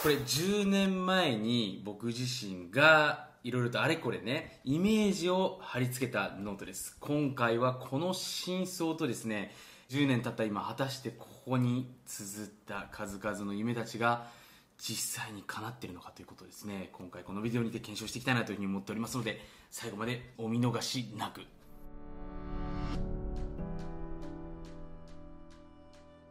これ10年前に僕自身がいろいろとあれこれね、イメージを貼り付けたノートです。今回はこの真相とですね、10年経った今、果たしてここに綴った数々の夢たちが実際に叶っているのかということですね。今回このビデオにて検証していきたいなというふうに思っておりますので、最後までお見逃しなく。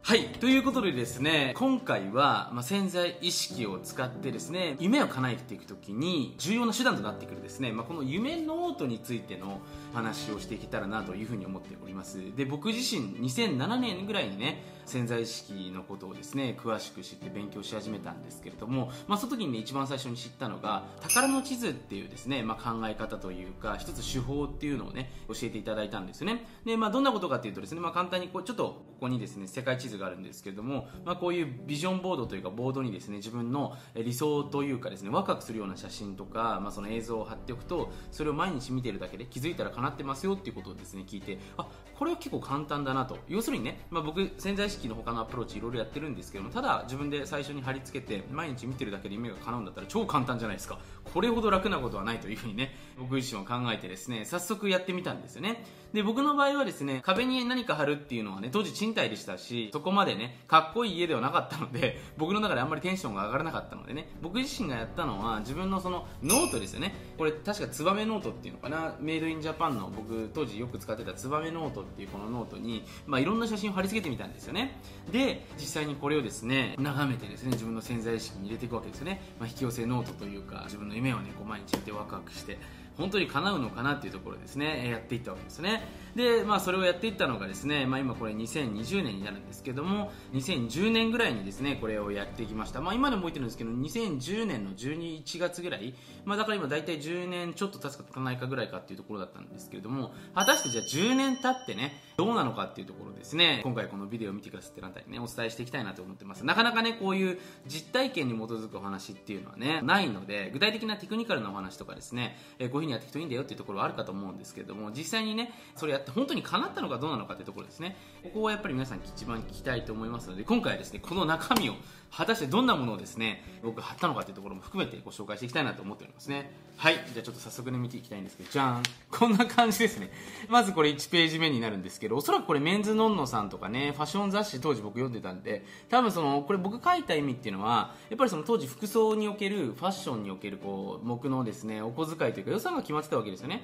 はい。ということでですね、今回は、まあ、潜在意識を使ってですね、夢を叶えていく時に重要な手段となってくるですね、まあ、この夢ノートについての話をしていけたらなというふうに思っております。で、僕自身2007年ぐらいにね、潜在意識のことをですね、詳しく知って勉強し始めたんですけれども、まあ、その時にね、一番最初に知ったのが、宝の地図っていうですね、まあ、考え方というか、一つ手法っていうのをね、教えていただいたんですよね。で、まあ、どんなことかっていうとですね、まあ、簡単にこう、ちょっとここにですね、世界地図があるんですけれども、まあ、こういうビジョンボードというかボードにですね自分の理想というかですねワクワクするような写真とか、まあ、その映像を貼っておくとそれを毎日見てるだけで気づいたら叶ってますよっていうことをですね聞いてあこれは結構簡単だなと要するにね、まあ、僕潜在意識の他のアプローチいろいろやってるんですけどもただ自分で最初に貼り付けて毎日見てるだけで夢が叶うんだったら超簡単じゃないですか。これほど楽なことはないというふうにね僕自身は考えてですね早速やってみたんですよね。で僕の場合はですね壁に何か貼るっていうのはね当時賃貸でしたしそこまでねかっこいい家ではなかったので 僕の中であんまりテンションが上がらなかったのでね僕自身がやったのは自分のそのノートですよね。これ確かツバメノートっていうのかな？メイドインジャパンの僕当時よく使ってたツバメノートっていうこのノートに、まあ、いろんな写真を貼り付けてみたんですよね。ね。で実際にこれをですね眺めてですね自分の潜在意識に入れていくわけですよね、まあ、引き寄せノートというか自分の夢をねこう毎日見てワクワクして本当に叶うのかなっていうところですね。やっていったわけですね。でまあそれをやっていったのがですね、まあ、今これ2020年になるんですけども2010年ぐらいにですねこれをやっていきました。まあ今でも覚えてるんですけど2010年の12 1月ぐらい。まあだから今大体10年ちょっと経つか経たないかぐらいかっていうところだったんですけれども果たしてじゃあ10年経ってねどうなのかっていうところですね。今回このビデオを見てくださってるあたりねお伝えしていきたいなと思ってます。なかなかねこういう実体験に基づくお話っていうのはねないので具体的なテクニカルなお話とかですね、えーこういうふうにやっていくといいんだよっていうところはあるかと思うんですけども実際にねそれやって本当に叶ったのかどうなのかっていうところですね。ここはやっぱり皆さん一番聞きたいと思いますので今回はですねこの中身を果たしてどんなものをですね僕が貼ったのかっていうところも含めてご紹介していきたいなと思っておりますね。はい。じゃあちょっと早速ね見ていきたいんですけどじゃーん。こんな感じですね。まずこれ1ページ目になるんですけどおそらくこれメンズノンノさんとかねファッション雑誌当時僕読んでたんで多分そのこれ僕書いた意味っていうのはやっぱりその当時服装におけるファッションにおけるこう僕のですねお小遣いというか予算が決まってたわけですよね。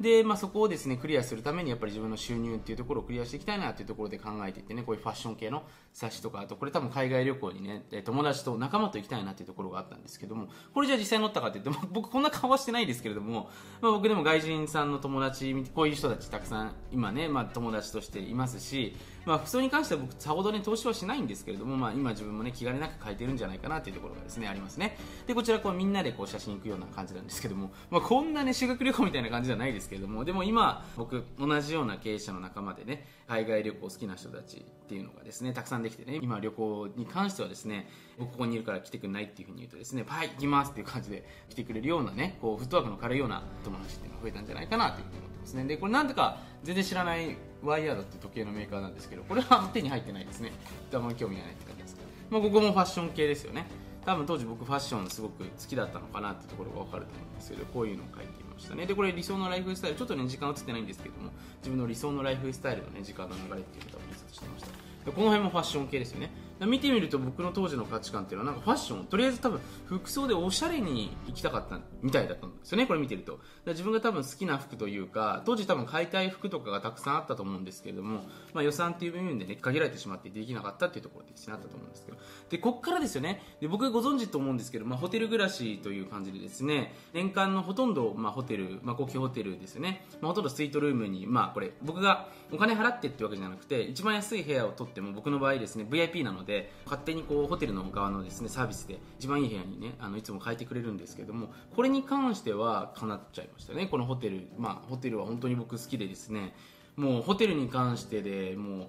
で、まあ、そこをですねクリアするためにやっぱり自分の収入っていうところをクリアしていきたいなっていうところで考えていってねこういうファッション系の冊子とかあとこれ多分海外旅行にね友達と仲間と行きたいなっていうところがあったんですけどもこれじゃあ実際乗ったかって言っても僕こんな顔はしてないですけれども、まあ、僕でも外人さんの友達こういう人たちたくさん今ね、まあ、友達としていますし、まあ、服装に関しては僕さほどね投資はしないんですけれども、まあ、今自分もね気兼ねなく書いてるんじゃないかなっていうところがですねありますね。でこちらこうみんなでこう写真行くような感じなんですけども、まあ、こんなね修学旅行みたいな感じじゃないですけれどもでも今僕同じような経営者の仲間でね海外旅行好きな人たちっていうのがですねたくさんできてね今旅行に関してはですね僕ここにいるから来てくれないっていうふうに言うとですねはい行きますっていう感じで来てくれるようなねこうフットワークの軽いような友達っていうのが増えたんじゃないかなというふうに思ってますね。でこれなんとか全然知らないワイヤードって時計のメーカーなんですけどこれは手に入ってないですね。あんまり興味がないって感じですけど、まあ、ここもファッション系ですよね。多分当時僕ファッションすごく好きだったのかなってところが分かると思うんですけどこういうのを書いてみましたね。でこれ理想のライフスタイル。ちょっとね時間映ってないんですけども自分の理想のライフスタイルのね時間の流れっていうのを印刷してました。でこの辺もファッション系ですよね。見てみると僕の当時の価値観っていうのはなんかファッションとりあえず多分服装でおしゃれに行きたかったみたいだったんですよねこれ見てると。自分が多分好きな服というか当時多分買いたい服とかがたくさんあったと思うんですけれども、まあ、予算っていう部分でね限られてしまってできなかったっていうところでですねあったと思うんですけど。でこっからですよね。で僕ご存知と思うんですけど、まあ、ホテル暮らしという感じでですね年間のほとんど、まあ、ホテル、まあ、高級ホテルですよね、まあ、ほとんどスイートルームに、まあ、これ僕がお金払ってってわけじゃなくて一番安い部屋を取っても僕の場合ですね VIP なのでで勝手にこうホテルの側のですねサービスで一番いい部屋にねあのいつも変えてくれるんですけどもこれに関しては叶っちゃいましたね。このホテルまあホテルは本当に僕好きでですねもうホテルに関してでもう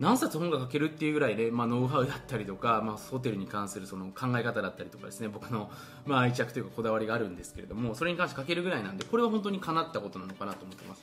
何冊本が書けるっていうぐらいで、まあ、ノウハウだったりとか、まあ、ホテルに関するその考え方だったりとかですね僕の、まあ、愛着というかこだわりがあるんですけれどもそれに関して書けるぐらいなんでこれは本当に叶ったことなのかなと思ってます。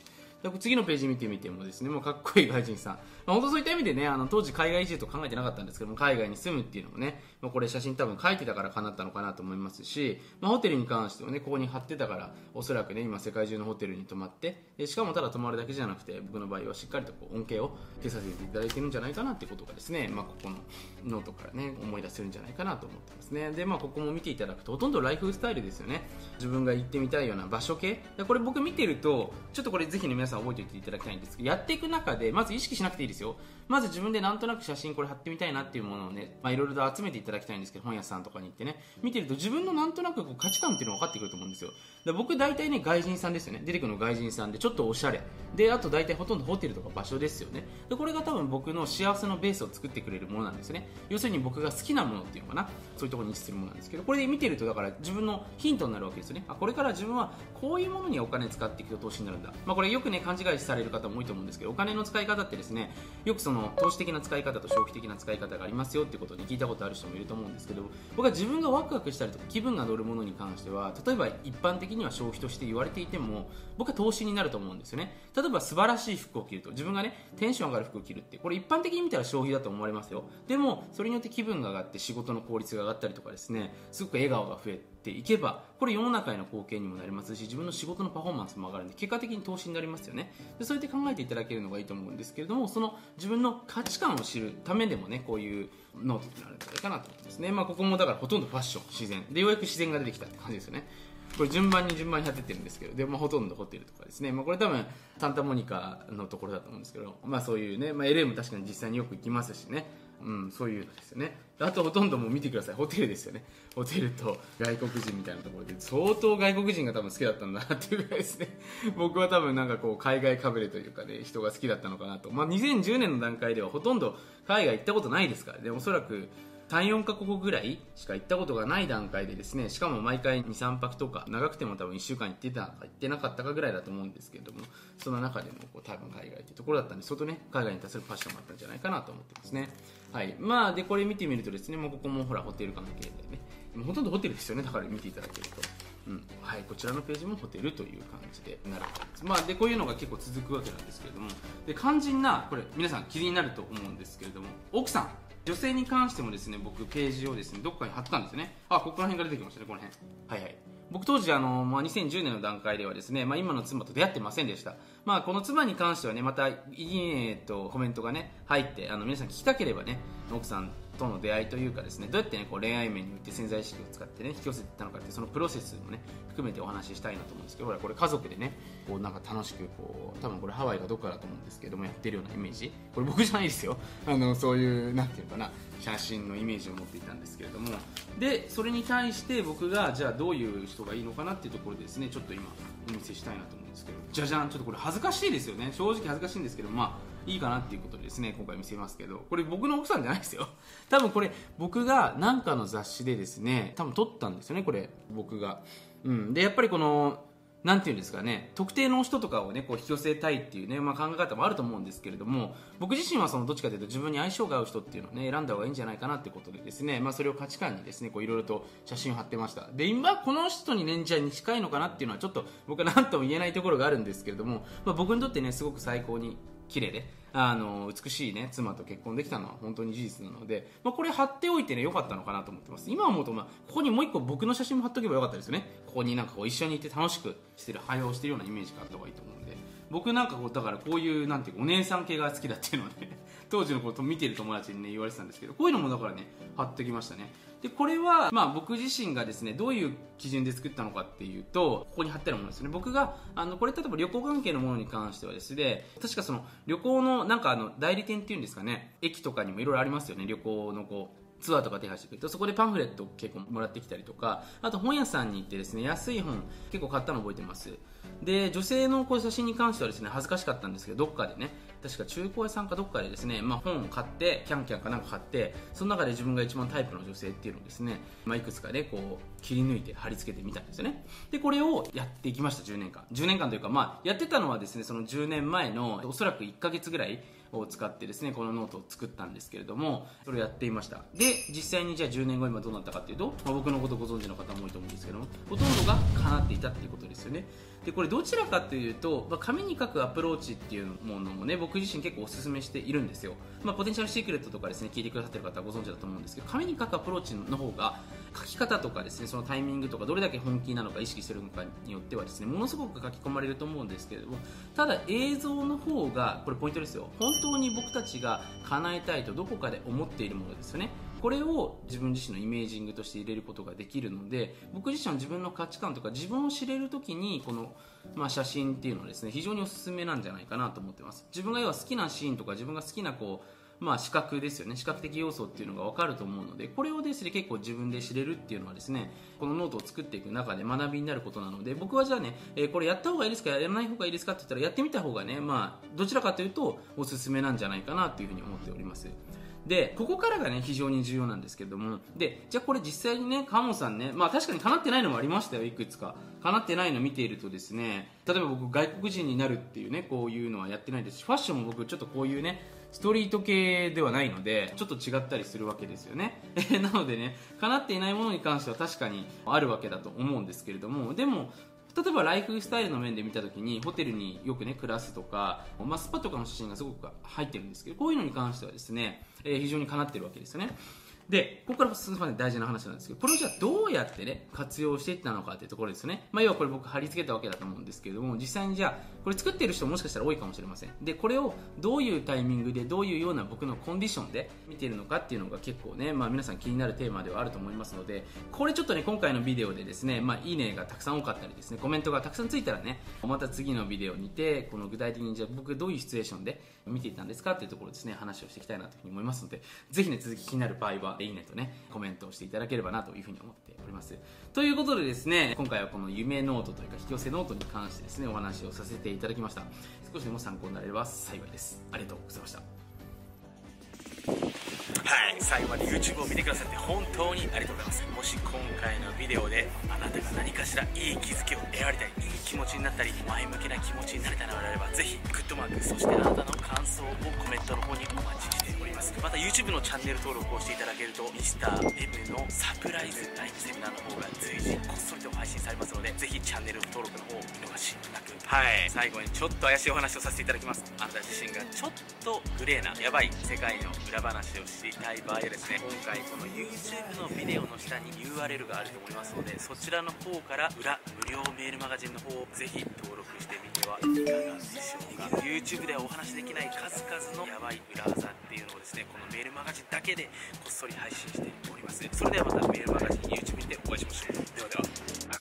次のページ見てみてもですね、もうかっこいい外人さん。まあ、本当そういった意味でね、あの、当時海外移住と考えてなかったんですけども、海外に住むっていうのもね、まあ、これ写真多分書いてたから叶ったのかなと思いますし、まあ、ホテルに関してはね、ここに貼ってたから、おそらくね、今世界中のホテルに泊まって、でしかもただ泊まるだけじゃなくて、僕の場合はしっかりとこう恩恵を受けさせていただいてるんじゃないかなってことがですね、まあ、ここのノートからね、思い出せるんじゃないかなと思ってますね。で、まあ、ここも見ていただくと、ほとんどライフスタイルですよね。自分が行ってみたいような場所系。これ僕見てると、ちょっとこれぜひね、皆さん覚えておいていただきたいんですけど、やっていく中で、まず意識しなくていいですよ。まず自分でなんとなく写真これ貼ってみたいなっていうものをね、まあいろいろと集めていただきたいんですけど、本屋さんとかに行ってね、見てると自分のなんとなくこう価値観っていうのが分かってくると思うんですよ。で僕大体ね、外人さんですよね。出てくるの外人さんで、ちょっとおしゃれ。で、あと大体ほとんどホテルとか場所ですよね。で、これが多分僕の幸せのベースを作ってくれるものなんですね。要するに僕が好きなものっていうのかな。そういうところに位置するものなんですけど、これで見てるとだから自分のヒントになるわけですよね。あ、これから自分はこういうものにお金使っていくと投資になるんだ。まあこれよくね、勘違いされる方も多いと思うんですけど、お金の使い方ってですね、よくその投資的な使い方と消費的な使い方がありますよってことに聞いたことある人もいると思うんですけど、僕は自分がワクワクしたりとか気分が乗るものに関しては、例えば一般的には消費として言われていても僕は投資になると思うんですよね。例えば素晴らしい服を着ると自分がねテンション上がる服を着るってこれ一般的に見たら消費だと思われますよ。でもそれによって気分が上がって仕事の効率が上がったりとかですねすごく笑顔が増えていけばこれ世の中への貢献にもなりますし自分の仕事のパフォーマンスも上がるんで結果的に投資になりますよねでそうやって考えていただけるのがいいと思うんですけれどもその自分の価値観を知るためでもねこういうノートになるんじゃないかなと思いますね、まあ、ここもだからほとんどファッション自然でようやく自然が出てきたって感じですよねこれ順番に順番に当ててるんですけど、で、まあ、ほとんどホテルとかですね。まあ、これ多分、サンタモニカのところだと思うんですけど、まあ、そういうね、まあ、LA も確かに実際によく行きますしね。うん、そういうのですよね。あとほとんどもう見てください。ホテルですよね。ホテルと外国人みたいなところで、相当外国人が多分好きだったんだなっていうぐらいですね。僕は多分なんかこう、海外かぶれというかね、人が好きだったのかなと。まあ、2010年の段階ではほとんど海外行ったことないですから、で、おそらく、34カ国ぐらいしか行ったことがない段階でですねしかも毎回23泊とか長くても多分1週間行ってたか行ってなかったかぐらいだと思うんですけれどもその中でもこう多分海外というところだったんで相当ね海外に対するパッションもあったんじゃないかなと思ってますねはい。まあでこれ見てみるとですねもうここもほらホテル関係でね。もうほとんどホテルですよねだから見ていただけると。うん、はい、こちらのページもホテルという感じでなるわけです。まあ、で、こういうのが結構続くわけなんですけれども、で、肝心な、これ、皆さん気になると思うんですけれども、奥さん、女性に関してもですね僕ページをですねどこかに貼ったんですよね。あここら辺から出てきましたねこの辺。はいはい。僕当時あの、まあ、2010年の段階ではですね、まあ、今の妻と出会ってませんでした、まあ、この妻に関してはねまたいいねとコメントがね入ってあの皆さん聞きたければね奥さんとの出会いというかですねどうやってねこう恋愛面において潜在意識を使ってね引き寄せていったのかってそのプロセスもね含めてお話ししたいなと思うんですけどほらこれ家族でねこうなんか楽しくこう多分これハワイがどこかだと思うんですけどもやってるようなイメージ。これ僕じゃないですよ。あのそういうなんていうかな写真のイメージを持っていたんですけれども。でそれに対して僕がじゃあどういう人がいいのかなっていうところでですねちょっと今お見せしたいなと思うんですけどじゃじゃん。ちょっとこれ恥ずかしいですよね。正直恥ずかしいんですけどまあいいかなっていうことでですね今回見せますけどこれ僕の奥さんじゃないですよ。多分これ僕が何かの雑誌でですね多分撮ったんですよねこれ僕が。うん。でやっぱりこのなんていうんですかね、特定の人とかをね、こう引き寄せたいっていうね、まあ、考え方もあると思うんですけれども、僕自身はそのどっちかというと自分に相性が合う人っていうのをね、選んだ方がいいんじゃないかなってことでですね、まあ、それを価値観にですね、こういろいろと写真を貼ってました。で、今、この人にね、じゃに近いのかなっていうのはちょっと僕は何とも言えないところがあるんですけれども、まあ、僕にとってね、すごく最高に綺麗で、あの美しいね妻と結婚できたのは本当に事実なので、まあ、これ貼っておいてね良かったのかなと思ってます。今思うと、まあ、ここにもう一個僕の写真も貼っておけばよかったですよね。ここになんかこう一緒にいて楽しくしてる会話をしてるようなイメージがあった方がいいと思うんで。僕なんかこうだからこういうなんていうお姉さん系が好きだっていうのはね当時のこと見てる友達にね言われてたんですけどこういうのもだからね貼ってきましたね。でこれは、まあ、僕自身がですねどういう基準で作ったのかっていうとここに貼ってあるものですね。僕があのこれ例えば旅行関係のものに関してはですね確かその旅行のなんかあの代理店っていうんですかね駅とかにもいろいろありますよね。旅行のこうツアーとか手配してくるとそこでパンフレットを結構もらってきたりとかあと本屋さんに行ってですね安い本結構買ったの覚えてます。で女性のこう写真に関してはですね恥ずかしかったんですけどどっかでね確か中古屋さんかどっかでですね、まあ、本を買ってキャンキャンかなんか買ってその中で自分が一番タイプの女性っていうのをですね、まあ、いくつかでこう切り抜いて貼り付けてみたんですよね。でこれをやっていきました10年間。10年間というか、まあ、やってたのはですねその10年前のおそらく1か月ぐらいを使ってですねこのノートを作ったんですけれどもそれをやっていました。で実際にじゃあ10年後今どうなったかっていうと、まあ、僕のことご存知の方も多いと思うんですけどもほとんどが叶っていたっていうことですよね。でこれどちらかというと、まあ、紙に書くアプローチっていうものもね僕自身結構お勧めしているんですよ、まあ、ポテンシャルシークレットとかですね聞いてくださってる方はご存知だと思うんですけど紙に書くアプローチの方が書き方とかですねそのタイミングとかどれだけ本気なのか意識してるのかによってはですねものすごく書き込まれると思うんですけれどもただ映像の方がこれポイントですよ。本当に僕たちが叶えたいとどこかで思っているものですよね。これを自分自身のイメージングとして入れることができるので僕自身は自分の価値観とか自分を知れる時にこの、まあ、写真っていうのはですね非常におすすめなんじゃないかなと思ってます。自分が要は好きなシーンとか自分が好きなこうまあ、視覚ですよね。視覚的要素っていうのが分かると思うのでこれをですね結構自分で知れるっていうのはですねこのノートを作っていく中で学びになることなので僕はじゃあね、えー、これやった方がいいですかやらない方がいいですかって言ったらやってみた方がね、まあ、どちらかというとおすすめなんじゃないかなというふうに思っております。でここからがね非常に重要なんですけれども。でじゃあこれ実際にね川本さんねまあ確かに叶ってないのもありましたよいくつか。叶ってないの見ているとですね例えば僕外国人になるっていうねこういうのはやってないですしファッションも僕ちょっとこういうねストリート系ではないのでちょっと違ったりするわけですよね。なのでね叶っていないものに関しては確かにあるわけだと思うんですけれどもでも例えばライフスタイルの面で見た時にホテルによくね暮らすとか、まあ、スパとかの写真がすごく入ってるんですけどこういうのに関してはですね、えー、非常にかなってるわけですよね。でここからすごい大事な話なんですけどこれをじゃあどうやってね活用していったのかっていうところですね、まあ、要はこれ僕貼り付けたわけだと思うんですけれども実際にじゃあこれ作ってる人もしかしたら多いかもしれません。でこれをどういうタイミングでどういうような僕のコンディションで見ているのかっていうのが結構ね、まあ、皆さん気になるテーマではあると思いますのでこれちょっとね今回のビデオでですね、まあ、いいねがたくさん多かったりですねコメントがたくさんついたらねまた次のビデオにてこの具体的にじゃあ僕どういうシチュエーションで見ていたんですかっていうところですね話をしていきたいなというふうに思いますのでぜひね続き気になる場合はいいねとねコメントをしていただければなというふうに思っております。ということでですね今回はこの夢ノートというか引き寄せノートに関してですねお話をさせていただきました。少しでも参考になれば幸いです。ありがとうございました。はい最後まで YouTube を見てくださって本当にありがとうございます。もし今回のビデオであなたが何かしらいい気づきを得られたりいい気持ちになったり前向きな気持ちになれたのであればぜひグッドマークそしてあなたの感想をコメントの方にお待ちしております。また YouTube のチャンネル登録をしていただけると Mr.M のサプライズライブセミナーの方が随時こっそりと配信されますのでぜひチャンネル登録の方を見逃しなく。はい。最後にちょっと怪しいお話をさせていただきます。あなた自身がちょっとグレーなやばい世界の裏話を知りたい場合はですね今回この YouTube のビデオの下に URL があると思いますのでそちらの方から裏無料メールマガジンの方をぜひ登録してみてはいかがでしょうか。YouTube ではお話しできない数々のやばい裏技っていうのをですねこのメールマガジンだけでこっそり配信しております。それではまたメールマガジン YouTube にてお会いしましょう。ではでは。